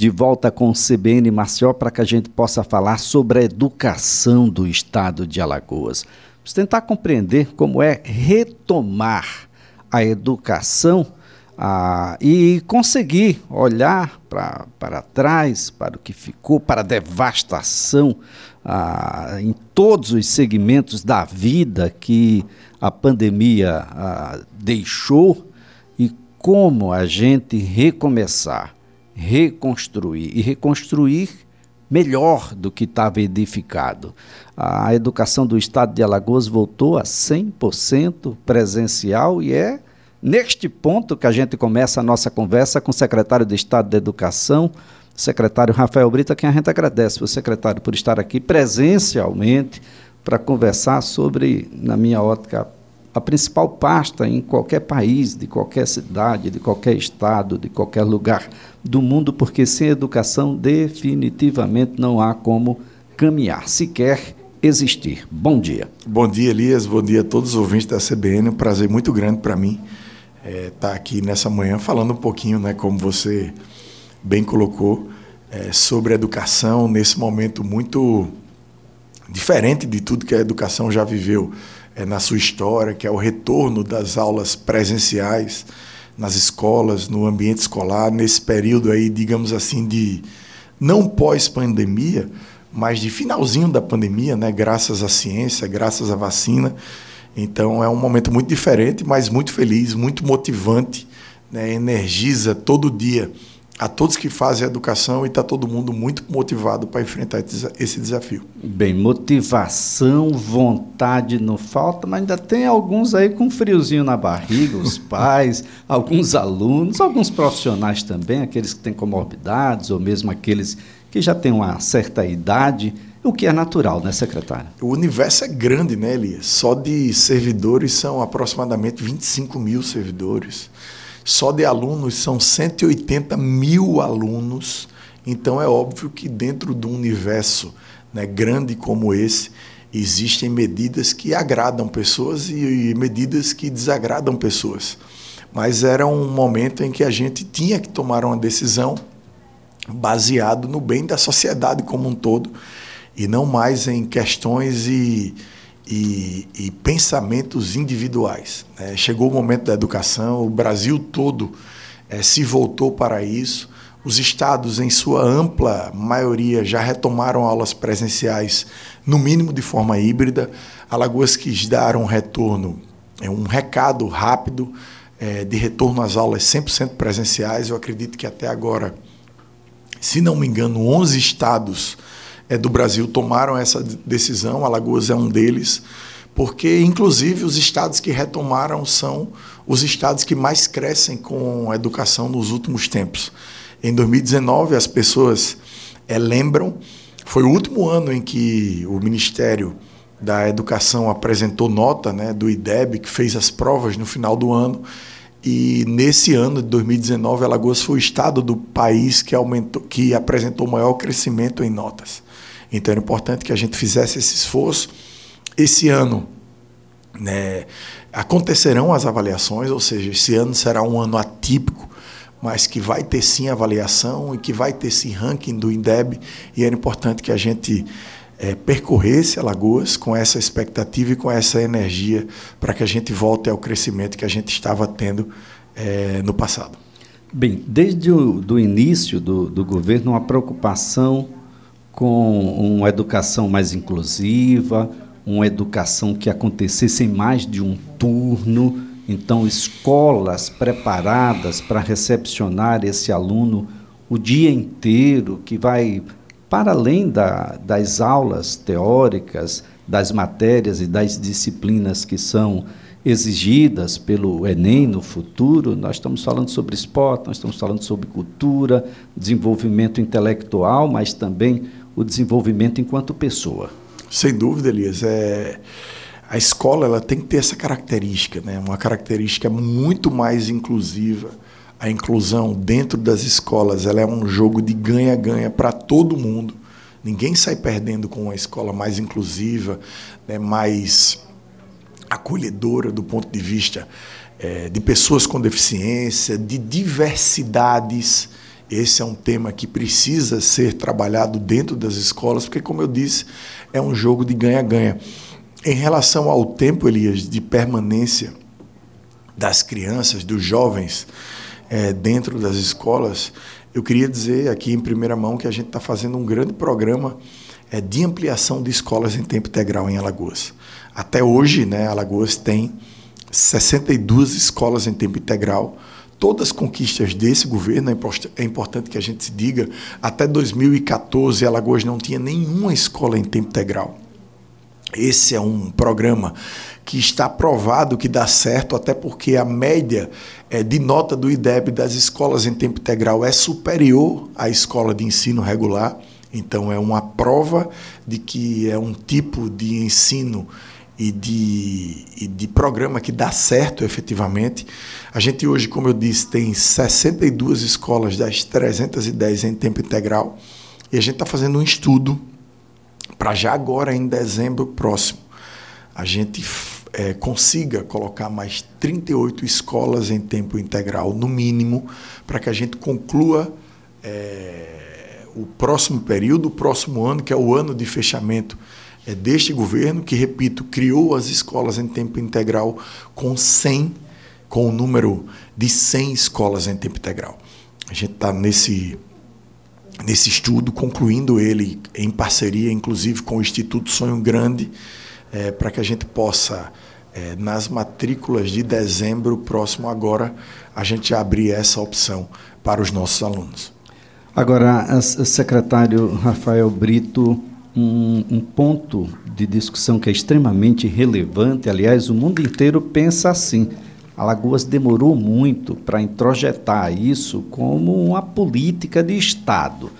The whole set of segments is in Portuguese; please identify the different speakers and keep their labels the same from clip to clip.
Speaker 1: de volta com o CBN Marcial para que a gente possa falar sobre a educação do estado de Alagoas. Vamos tentar compreender como é retomar a educação ah, e conseguir olhar para trás, para o que ficou, para a devastação ah, em todos os segmentos da vida que a pandemia ah, deixou e como a gente recomeçar, reconstruir e reconstruir melhor do que estava edificado. A educação do estado de Alagoas voltou a 100% presencial e é neste ponto que a gente começa a nossa conversa com o secretário de Estado da Educação, secretário Rafael Brita, quem a gente agradece, o secretário, por estar aqui presencialmente para conversar sobre, na minha ótica, a principal pasta em qualquer país, de qualquer cidade, de qualquer estado, de qualquer lugar do mundo, porque sem educação definitivamente não há como caminhar, sequer existir. Bom dia.
Speaker 2: Bom dia, Elias. Bom dia a todos os ouvintes da CBN. Um prazer muito grande para mim estar é, tá aqui nessa manhã falando um pouquinho, né, como você bem colocou, é, sobre educação nesse momento muito diferente de tudo que a educação já viveu é, na sua história, que é o retorno das aulas presenciais nas escolas, no ambiente escolar, nesse período aí, digamos assim, de não pós-pandemia, mas de finalzinho da pandemia, né, graças à ciência, graças à vacina. Então é um momento muito diferente, mas muito feliz, muito motivante, né, energiza todo dia a todos que fazem a educação e está todo mundo muito motivado para enfrentar esse desafio.
Speaker 1: Bem, motivação, vontade não falta, mas ainda tem alguns aí com friozinho na barriga, os pais, alguns alunos, alguns profissionais também, aqueles que têm comorbidades ou mesmo aqueles que já têm uma certa idade, o que é natural, né, secretário?
Speaker 2: O universo é grande, né, Elias? Só de servidores são aproximadamente 25 mil servidores. Só de alunos são 180 mil alunos. Então é óbvio que dentro de um universo né, grande como esse, existem medidas que agradam pessoas e, e medidas que desagradam pessoas. Mas era um momento em que a gente tinha que tomar uma decisão baseado no bem da sociedade como um todo e não mais em questões e e, e pensamentos individuais. Né? Chegou o momento da educação, o Brasil todo é, se voltou para isso. Os estados, em sua ampla maioria, já retomaram aulas presenciais, no mínimo de forma híbrida. Alagoas quis dar um retorno, é um recado rápido é, de retorno às aulas 100% presenciais. Eu acredito que até agora, se não me engano, 11 estados é, do Brasil tomaram essa decisão, Alagoas é um deles, porque, inclusive, os estados que retomaram são os estados que mais crescem com a educação nos últimos tempos. Em 2019, as pessoas é, lembram, foi o último ano em que o Ministério da Educação apresentou nota né, do IDEB, que fez as provas no final do ano, e nesse ano de 2019, Alagoas foi o estado do país que, aumentou, que apresentou maior crescimento em notas. Então era importante que a gente fizesse esse esforço. Esse ano né, acontecerão as avaliações, ou seja, esse ano será um ano atípico, mas que vai ter sim avaliação e que vai ter sim ranking do INDEB, e era importante que a gente é, percorresse Alagoas com essa expectativa e com essa energia para que a gente volte ao crescimento que a gente estava tendo é, no passado.
Speaker 1: Bem, desde o do início do, do governo, uma preocupação com uma educação mais inclusiva, uma educação que acontecesse em mais de um turno, então escolas preparadas para recepcionar esse aluno o dia inteiro, que vai para além da, das aulas teóricas, das matérias e das disciplinas que são exigidas pelo Enem no futuro, nós estamos falando sobre esporte, nós estamos falando sobre cultura, desenvolvimento intelectual, mas também o desenvolvimento enquanto pessoa.
Speaker 2: Sem dúvida, Elias. É, a escola ela tem que ter essa característica, né? uma característica muito mais inclusiva. A inclusão dentro das escolas ela é um jogo de ganha-ganha para todo mundo. Ninguém sai perdendo com uma escola mais inclusiva, né? mais acolhedora do ponto de vista é, de pessoas com deficiência, de diversidades Esse é um tema que precisa ser trabalhado dentro das escolas, porque, como eu disse, é um jogo de ganha-ganha. Em relação ao tempo, Elias, de permanência das crianças, dos jovens é, dentro das escolas, eu queria dizer aqui em primeira mão que a gente está fazendo um grande programa é, de ampliação de escolas em tempo integral em Alagoas. Até hoje, né, Alagoas tem 62 escolas em tempo integral. Todas as conquistas desse governo, é, é importante que a gente se diga, até 2014 Alagoas não tinha nenhuma escola em tempo integral. Esse é um programa que está provado que dá certo, até porque a média é, de nota do IDEB das escolas em tempo integral é superior à escola de ensino regular. Então, é uma prova de que é um tipo de ensino e de, e de programa que dá certo efetivamente. A gente hoje, como eu disse, tem 62 escolas das 310 em tempo integral e a gente está fazendo um estudo para já agora, em dezembro próximo, a gente é, consiga colocar mais 38 escolas em tempo integral, no mínimo, para que a gente conclua é, o próximo período, o próximo ano, que é o ano de fechamento é, deste governo, que, repito, criou as escolas em tempo integral com 100, com o número de 100 escolas em tempo integral. A gente está nesse nesse estudo, concluindo ele em parceria, inclusive, com o Instituto Sonho Grande, é, para que a gente possa, é, nas matrículas de dezembro próximo agora, a gente abrir essa opção para os nossos alunos.
Speaker 1: Agora, secretário Rafael Brito, um, um ponto de discussão que é extremamente relevante, aliás, o mundo inteiro pensa assim Alagoas demorou muito para introjetar isso como uma política de Estado.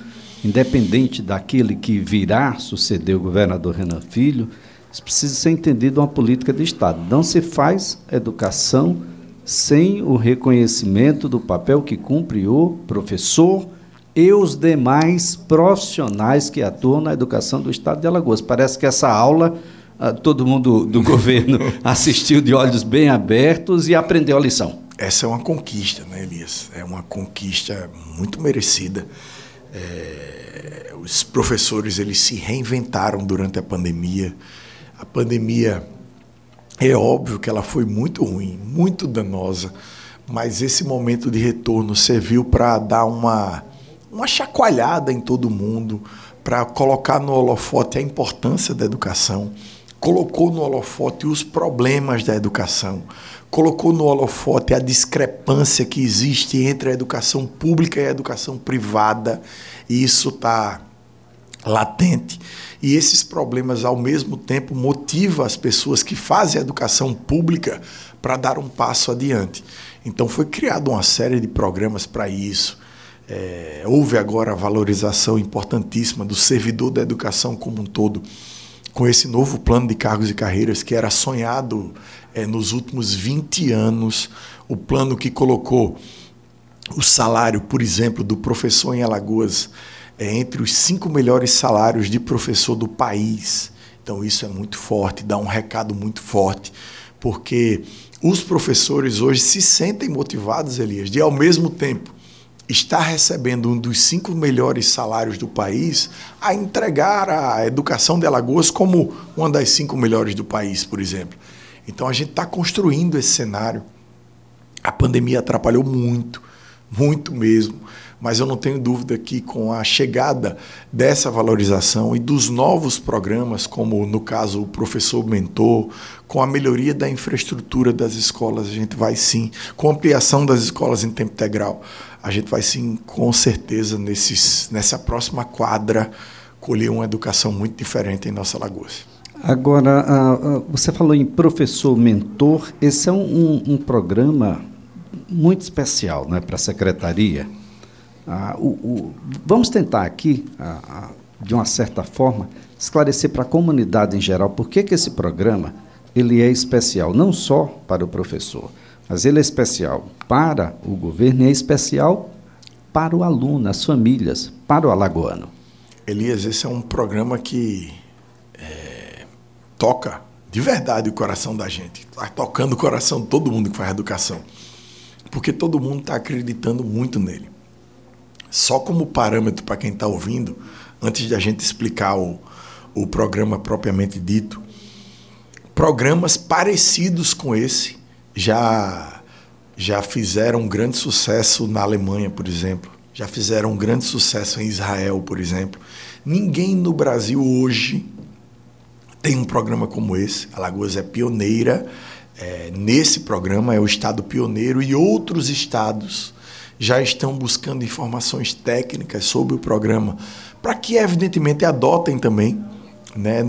Speaker 1: Independente daquele que virá suceder o governador Renan Filho, isso precisa ser entendido uma política de Estado. Não se faz educação sem o reconhecimento do papel que cumpre o professor e os demais profissionais que atuam na educação do Estado de Alagoas. Parece que essa aula ah, todo mundo do governo assistiu de olhos bem abertos e aprendeu a lição.
Speaker 2: Essa é uma conquista, né, Elias? É uma conquista muito merecida. É, os professores eles se reinventaram durante a pandemia. A pandemia é óbvio que ela foi muito ruim, muito danosa, mas esse momento de retorno serviu para dar uma, uma chacoalhada em todo mundo, para colocar no holofote a importância da educação colocou no holofote os problemas da educação, colocou no holofote a discrepância que existe entre a educação pública e a educação privada, e isso está latente. E esses problemas, ao mesmo tempo, motivam as pessoas que fazem a educação pública para dar um passo adiante. Então, foi criada uma série de programas para isso. É, houve agora a valorização importantíssima do servidor da educação como um todo com esse novo plano de cargos e carreiras que era sonhado é, nos últimos 20 anos, o plano que colocou o salário, por exemplo, do professor em Alagoas é entre os cinco melhores salários de professor do país. Então isso é muito forte, dá um recado muito forte, porque os professores hoje se sentem motivados, Elias, de ao mesmo tempo está recebendo um dos cinco melhores salários do país a entregar a educação de Alagoas como uma das cinco melhores do país, por exemplo. Então a gente está construindo esse cenário. A pandemia atrapalhou muito, muito mesmo, mas eu não tenho dúvida que com a chegada dessa valorização e dos novos programas, como no caso o professor mentor, com a melhoria da infraestrutura das escolas, a gente vai sim, com a ampliação das escolas em tempo integral, a gente vai sim, com certeza, nesses, nessa próxima quadra, colher uma educação muito diferente em nossa Lagoas.
Speaker 1: Agora, você falou em professor mentor, esse é um, um, um programa muito especial né, para a secretaria. Uh, o, o, vamos tentar aqui, uh, de uma certa forma, esclarecer para a comunidade em geral por que, que esse programa ele é especial, não só para o professor, mas ele é especial para o governo e é especial para o aluno, as famílias, para o alagoano.
Speaker 2: Elias, esse é um programa que é, toca de verdade o coração da gente. Está tocando o coração de todo mundo que faz educação. Porque todo mundo está acreditando muito nele. Só como parâmetro para quem está ouvindo, antes de a gente explicar o, o programa propriamente dito, programas parecidos com esse já, já fizeram um grande sucesso na Alemanha, por exemplo, já fizeram um grande sucesso em Israel, por exemplo. Ninguém no Brasil hoje tem um programa como esse. Alagoas é pioneira é, nesse programa, é o estado pioneiro e outros estados já estão buscando informações técnicas sobre o programa para que, evidentemente, adotem também, né,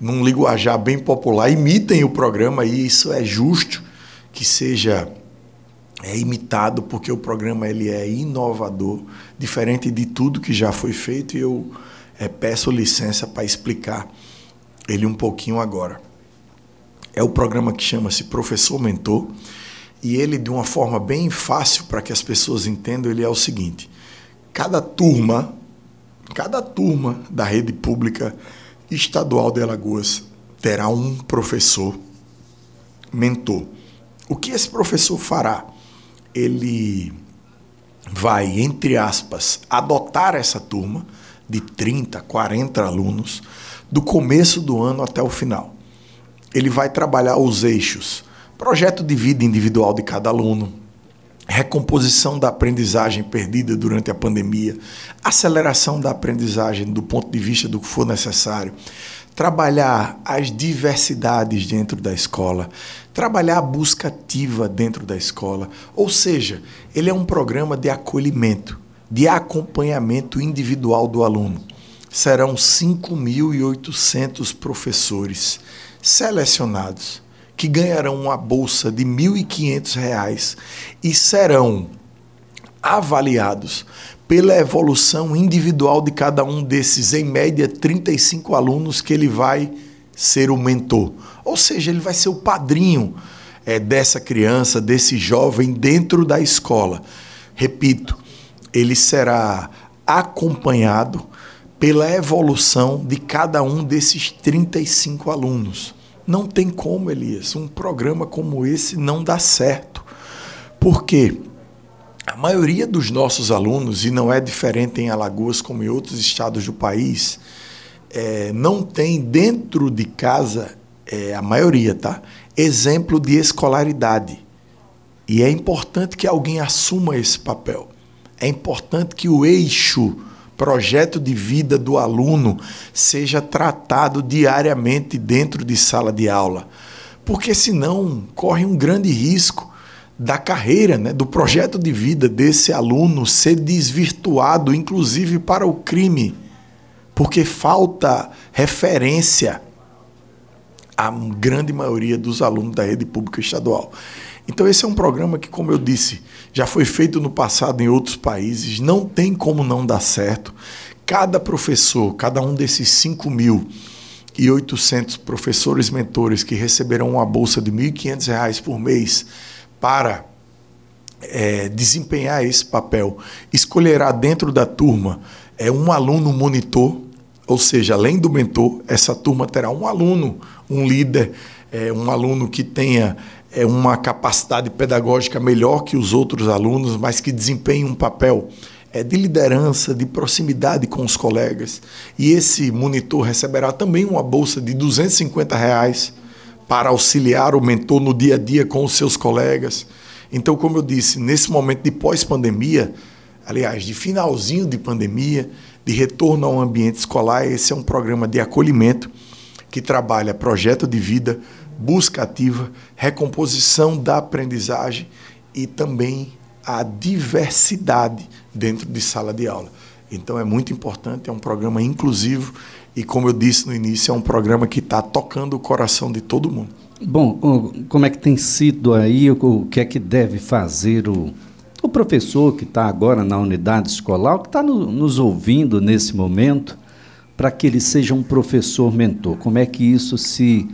Speaker 2: num linguajar bem popular, imitem o programa e isso é justo que seja é imitado porque o programa ele é inovador, diferente de tudo que já foi feito e eu é, peço licença para explicar ele um pouquinho agora. É o programa que chama-se Professor Mentor e ele de uma forma bem fácil para que as pessoas entendam, ele é o seguinte: cada turma, cada turma da rede pública estadual de Alagoas terá um professor mentor. O que esse professor fará? Ele vai, entre aspas, adotar essa turma de 30, 40 alunos do começo do ano até o final. Ele vai trabalhar os eixos: projeto de vida individual de cada aluno, recomposição da aprendizagem perdida durante a pandemia, aceleração da aprendizagem do ponto de vista do que for necessário, trabalhar as diversidades dentro da escola, trabalhar a busca ativa dentro da escola. Ou seja, ele é um programa de acolhimento, de acompanhamento individual do aluno. Serão 5.800 professores selecionados que ganharão uma bolsa de R$ 1.500 e serão avaliados pela evolução individual de cada um desses, em média 35 alunos que ele vai ser o mentor. Ou seja, ele vai ser o padrinho é, dessa criança, desse jovem dentro da escola. Repito, ele será acompanhado pela evolução de cada um desses 35 alunos. Não tem como, Elias, um programa como esse não dá certo. Porque a maioria dos nossos alunos, e não é diferente em Alagoas como em outros estados do país, é, não tem dentro de casa, é, a maioria, tá? Exemplo de escolaridade. E é importante que alguém assuma esse papel. É importante que o eixo projeto de vida do aluno seja tratado diariamente dentro de sala de aula. Porque senão corre um grande risco da carreira, né, do projeto de vida desse aluno ser desvirtuado, inclusive para o crime, porque falta referência à grande maioria dos alunos da rede pública estadual. Então, esse é um programa que, como eu disse, já foi feito no passado em outros países, não tem como não dar certo. Cada professor, cada um desses 5 mil e 800 professores mentores que receberão uma bolsa de R$ 1.500 por mês para é, desempenhar esse papel, escolherá dentro da turma é, um aluno monitor, ou seja, além do mentor, essa turma terá um aluno, um líder, é, um aluno que tenha é, uma capacidade pedagógica melhor que os outros alunos, mas que desempenha um papel é, de liderança, de proximidade com os colegas. E esse monitor receberá também uma bolsa de 250 reais para auxiliar o mentor no dia a dia com os seus colegas. Então, como eu disse, nesse momento de pós-pandemia, aliás, de finalzinho de pandemia, de retorno ao ambiente escolar, esse é um programa de acolhimento que trabalha projeto de vida, busca ativa, recomposição da aprendizagem e também a diversidade dentro de sala de aula. Então é muito importante, é um programa inclusivo e, como eu disse no início, é um programa que está tocando o coração de todo mundo.
Speaker 1: Bom, como é que tem sido aí, o que é que deve fazer o, o professor que está agora na unidade escolar, que está no, nos ouvindo nesse momento, para que ele seja um professor mentor? Como é que isso se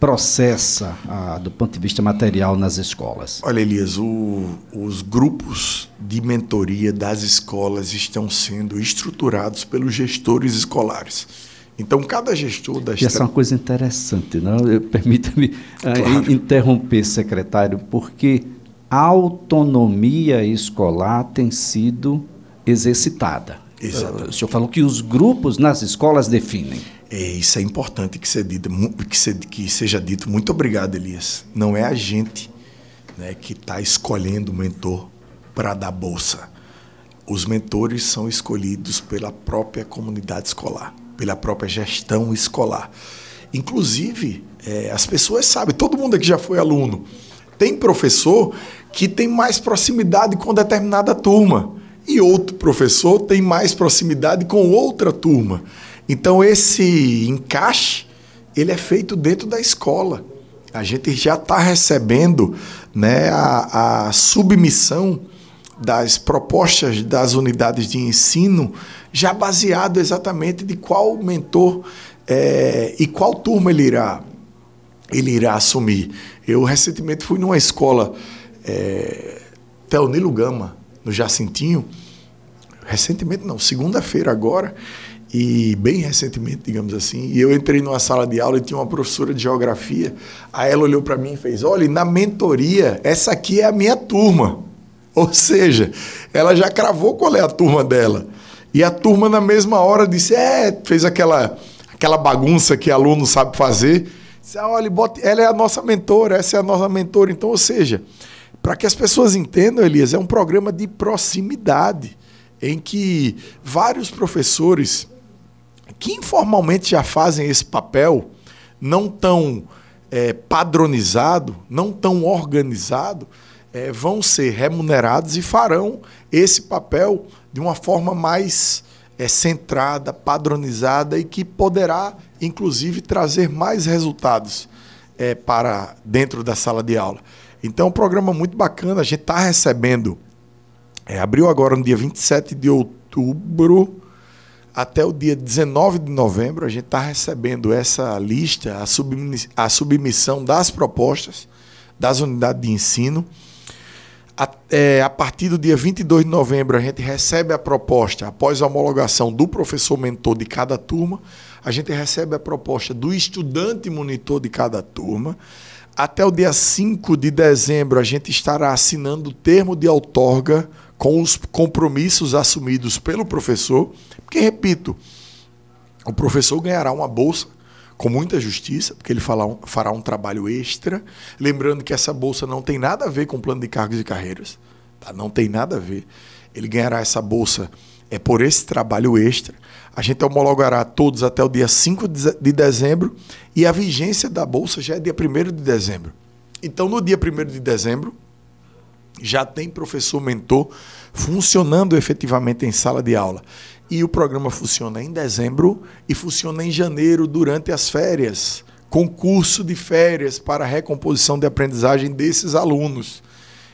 Speaker 1: processa ah, do ponto de vista material nas escolas?
Speaker 2: Olha, Elias, o, os grupos de mentoria das escolas estão sendo estruturados pelos gestores escolares. Então, cada gestor da
Speaker 1: Essa é uma coisa interessante, não? Permita-me ah, claro. interromper, secretário, porque a autonomia escolar tem sido exercitada.
Speaker 2: Exato.
Speaker 1: O senhor falou que os grupos nas escolas definem.
Speaker 2: É, isso é importante que, seja dito, que, que seja dito. Muito obrigado, Elias. Não é a gente né, que está escolhendo o mentor para dar bolsa. Os mentores são escolhidos pela própria comunidade escolar, pela própria gestão escolar. Inclusive, é, as pessoas sabem, todo mundo aqui já foi aluno. Tem professor que tem mais proximidade com determinada turma e outro professor tem mais proximidade com outra turma. Então esse encaixe ele é feito dentro da escola. A gente já está recebendo né, a, a submissão das propostas das unidades de ensino já baseado exatamente de qual mentor é, e qual turma ele irá ele irá assumir. Eu recentemente fui numa escola é, Teonilo Gama no Jacintinho, recentemente não, segunda-feira agora, e bem recentemente, digamos assim, e eu entrei numa sala de aula e tinha uma professora de geografia, aí ela olhou para mim e fez, olha, na mentoria, essa aqui é a minha turma. Ou seja, ela já cravou qual é a turma dela. E a turma na mesma hora disse, é, fez aquela, aquela bagunça que aluno sabe fazer, disse, ah, ela é a nossa mentora, essa é a nossa mentora. Então, ou seja, para que as pessoas entendam, Elias, é um programa de proximidade em que vários professores que informalmente já fazem esse papel, não tão é, padronizado, não tão organizado, é, vão ser remunerados e farão esse papel de uma forma mais é, centrada, padronizada e que poderá, inclusive, trazer mais resultados é, para dentro da sala de aula. Então, um programa muito bacana. A gente está recebendo é, abriu agora no dia 27 de outubro até o dia 19 de novembro. A gente está recebendo essa lista, a, a submissão das propostas das unidades de ensino. A, é, a, partir do dia 22 de novembro, a gente recebe a proposta, após a homologação do professor mentor de cada turma, a gente recebe a proposta do estudante monitor de cada turma. Até o dia 5 de dezembro, a gente estará assinando o termo de outorga com os compromissos assumidos pelo professor, porque, repito, o professor ganhará uma bolsa com muita justiça, porque ele fará um trabalho extra. Lembrando que essa bolsa não tem nada a ver com o plano de cargos e carreiras. Tá? Não tem nada a ver. Ele ganhará essa bolsa é por esse trabalho extra. A gente homologará todos até o dia 5 de dezembro e a vigência da bolsa já é dia 1 de dezembro. Então, no dia 1 de dezembro, já tem professor mentor funcionando efetivamente em sala de aula. E o programa funciona em dezembro e funciona em janeiro durante as férias. Concurso de férias para recomposição de aprendizagem desses alunos.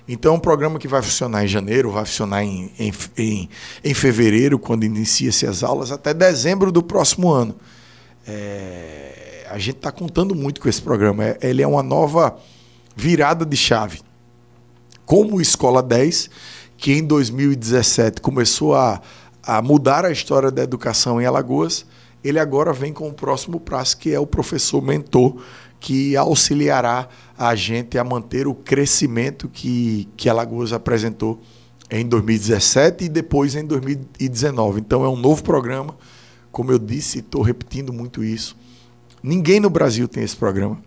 Speaker 2: Então, é um programa que vai funcionar em janeiro, vai funcionar em, em, em, em fevereiro, quando inicia-se as aulas, até dezembro do próximo ano. É, a gente está contando muito com esse programa. É, ele é uma nova virada de chave como Escola 10, que em 2017 começou a, a mudar a história da educação em Alagoas, ele agora vem com o próximo prazo, que é o professor mentor, que auxiliará a gente a manter o crescimento que, que Alagoas apresentou em 2017 e depois em 2019. Então é um novo programa, como eu disse, estou repetindo muito isso. Ninguém no Brasil tem esse programa.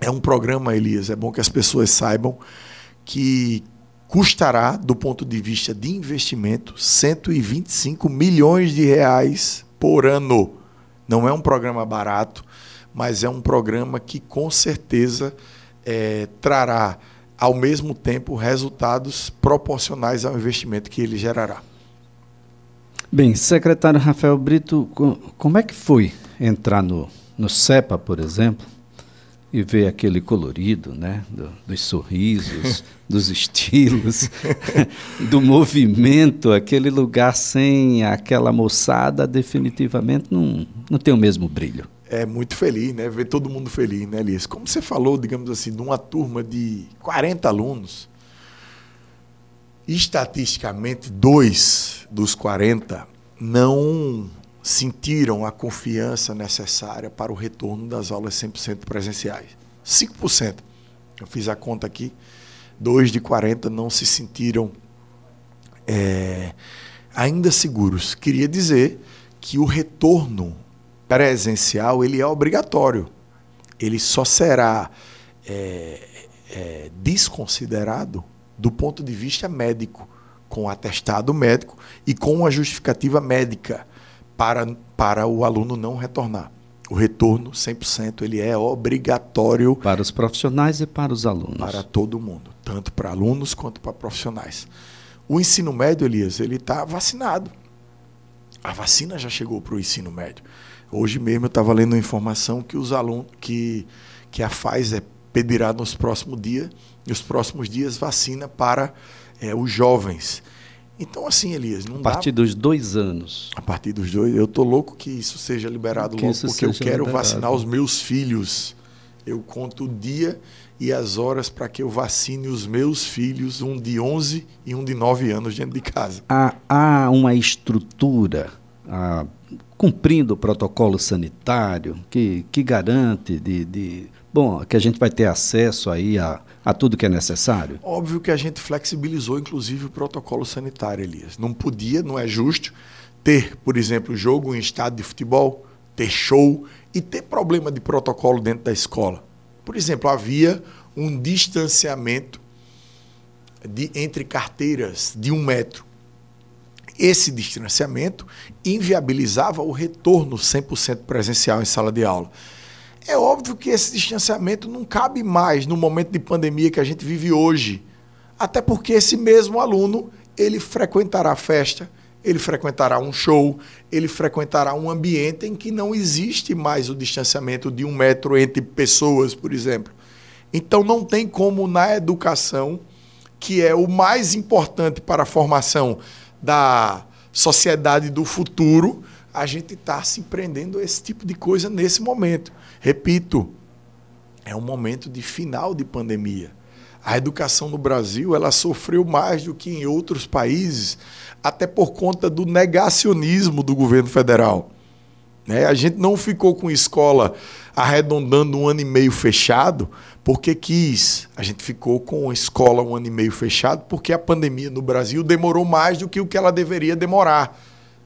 Speaker 2: É um programa, Elias, é bom que as pessoas saibam que custará, do ponto de vista de investimento, 125 milhões de reais por ano. Não é um programa barato, mas é um programa que com certeza é, trará, ao mesmo tempo, resultados proporcionais ao investimento que ele gerará.
Speaker 1: Bem, secretário Rafael Brito, como é que foi entrar no, no CEPA, por exemplo? e ver aquele colorido, né? Do, dos sorrisos, dos estilos, do movimento, aquele lugar sem aquela moçada, definitivamente não, não tem o mesmo brilho.
Speaker 2: É muito feliz, né? Ver todo mundo feliz, né, Elias? Como você falou, digamos assim, de uma turma de 40 alunos, estatisticamente, dois dos 40 não sentiram a confiança necessária para o retorno das aulas 100% presenciais. 5%. Eu fiz a conta aqui. Dois de 40 não se sentiram é, ainda seguros. Queria dizer que o retorno presencial ele é obrigatório. Ele só será é, é, desconsiderado do ponto de vista médico, com atestado médico e com uma justificativa médica para, para o aluno não retornar. O retorno 100% ele é obrigatório
Speaker 1: para os profissionais e para os alunos.
Speaker 2: Para todo mundo, tanto para alunos quanto para profissionais. O ensino médio, Elias, ele está vacinado. A vacina já chegou para o ensino médio. Hoje mesmo eu estava lendo uma informação que os alunos, que, que a Pfizer pedirá nos próximos dias, nos próximos dias vacina para é, os jovens. Então, assim, Elias, não
Speaker 1: A partir
Speaker 2: dá...
Speaker 1: dos dois anos.
Speaker 2: A partir dos dois. Eu tô louco que isso seja liberado que logo, porque eu quero liberado. vacinar os meus filhos. Eu conto o dia e as horas para que eu vacine os meus filhos, um de 11 e um de 9 anos dentro de casa.
Speaker 1: Há, há uma estrutura, cumprindo o protocolo sanitário, que, que garante de, de Bom, que a gente vai ter acesso aí a, a tudo que é necessário?
Speaker 2: Óbvio que a gente flexibilizou, inclusive, o protocolo sanitário, Elias. Não podia, não é justo, ter, por exemplo, jogo em estádio de futebol, ter show e ter problema de protocolo dentro da escola. Por exemplo, havia um distanciamento de, entre carteiras de um metro. Esse distanciamento inviabilizava o retorno 100% presencial em sala de aula. É óbvio que esse distanciamento não cabe mais no momento de pandemia que a gente vive hoje. Até porque esse mesmo aluno, ele frequentará a festa, ele frequentará um show, ele frequentará um ambiente em que não existe mais o distanciamento de um metro entre pessoas, por exemplo. Então não tem como na educação, que é o mais importante para a formação da sociedade do futuro, a gente está se empreendendo esse tipo de coisa nesse momento. Repito, é um momento de final de pandemia. A educação no Brasil ela sofreu mais do que em outros países, até por conta do negacionismo do governo federal. Né? A gente não ficou com escola arredondando um ano e meio fechado porque quis. A gente ficou com a escola um ano e meio fechado porque a pandemia no Brasil demorou mais do que o que ela deveria demorar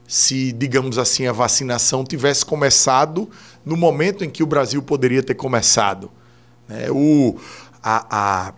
Speaker 2: se, digamos assim, a vacinação tivesse começado no momento em que o Brasil poderia ter começado. É, o, a, a,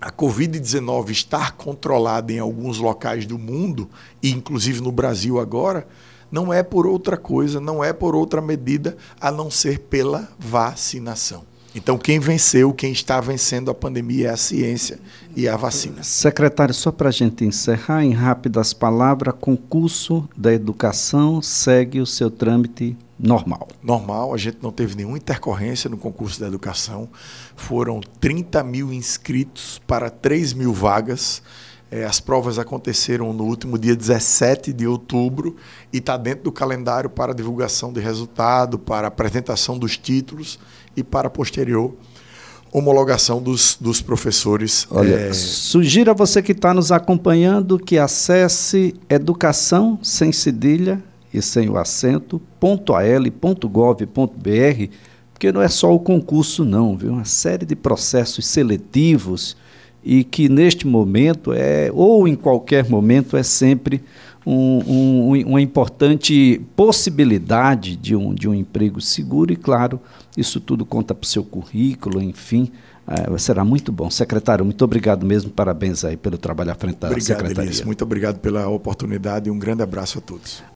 Speaker 2: a Covid-19 estar controlada em alguns locais do mundo, e inclusive no Brasil agora, não é por outra coisa, não é por outra medida a não ser pela vacinação. Então, quem venceu, quem está vencendo a pandemia é a ciência e a vacina.
Speaker 1: Secretário, só para a gente encerrar, em rápidas palavras, concurso da educação segue o seu trâmite normal.
Speaker 2: Normal, a gente não teve nenhuma intercorrência no concurso da educação. Foram 30 mil inscritos para 3 mil vagas. É, as provas aconteceram no último dia 17 de outubro e está dentro do calendário para divulgação de resultado, para apresentação dos títulos e para posterior homologação dos, dos professores.
Speaker 1: Olha, é... sugiro a você que está nos acompanhando que acesse educação sem cedilha e sem o acento, .al.gov.br, porque não é só o concurso não, viu? Uma série de processos seletivos e que neste momento é, ou em qualquer momento, é sempre um, um, uma importante possibilidade de um, de um emprego seguro e, claro, isso tudo conta para o seu currículo, enfim, é, será muito bom. Secretário, muito obrigado mesmo, parabéns aí pelo trabalho à frente da
Speaker 2: obrigado,
Speaker 1: Secretaria.
Speaker 2: Elias, muito obrigado pela oportunidade e um grande abraço a todos.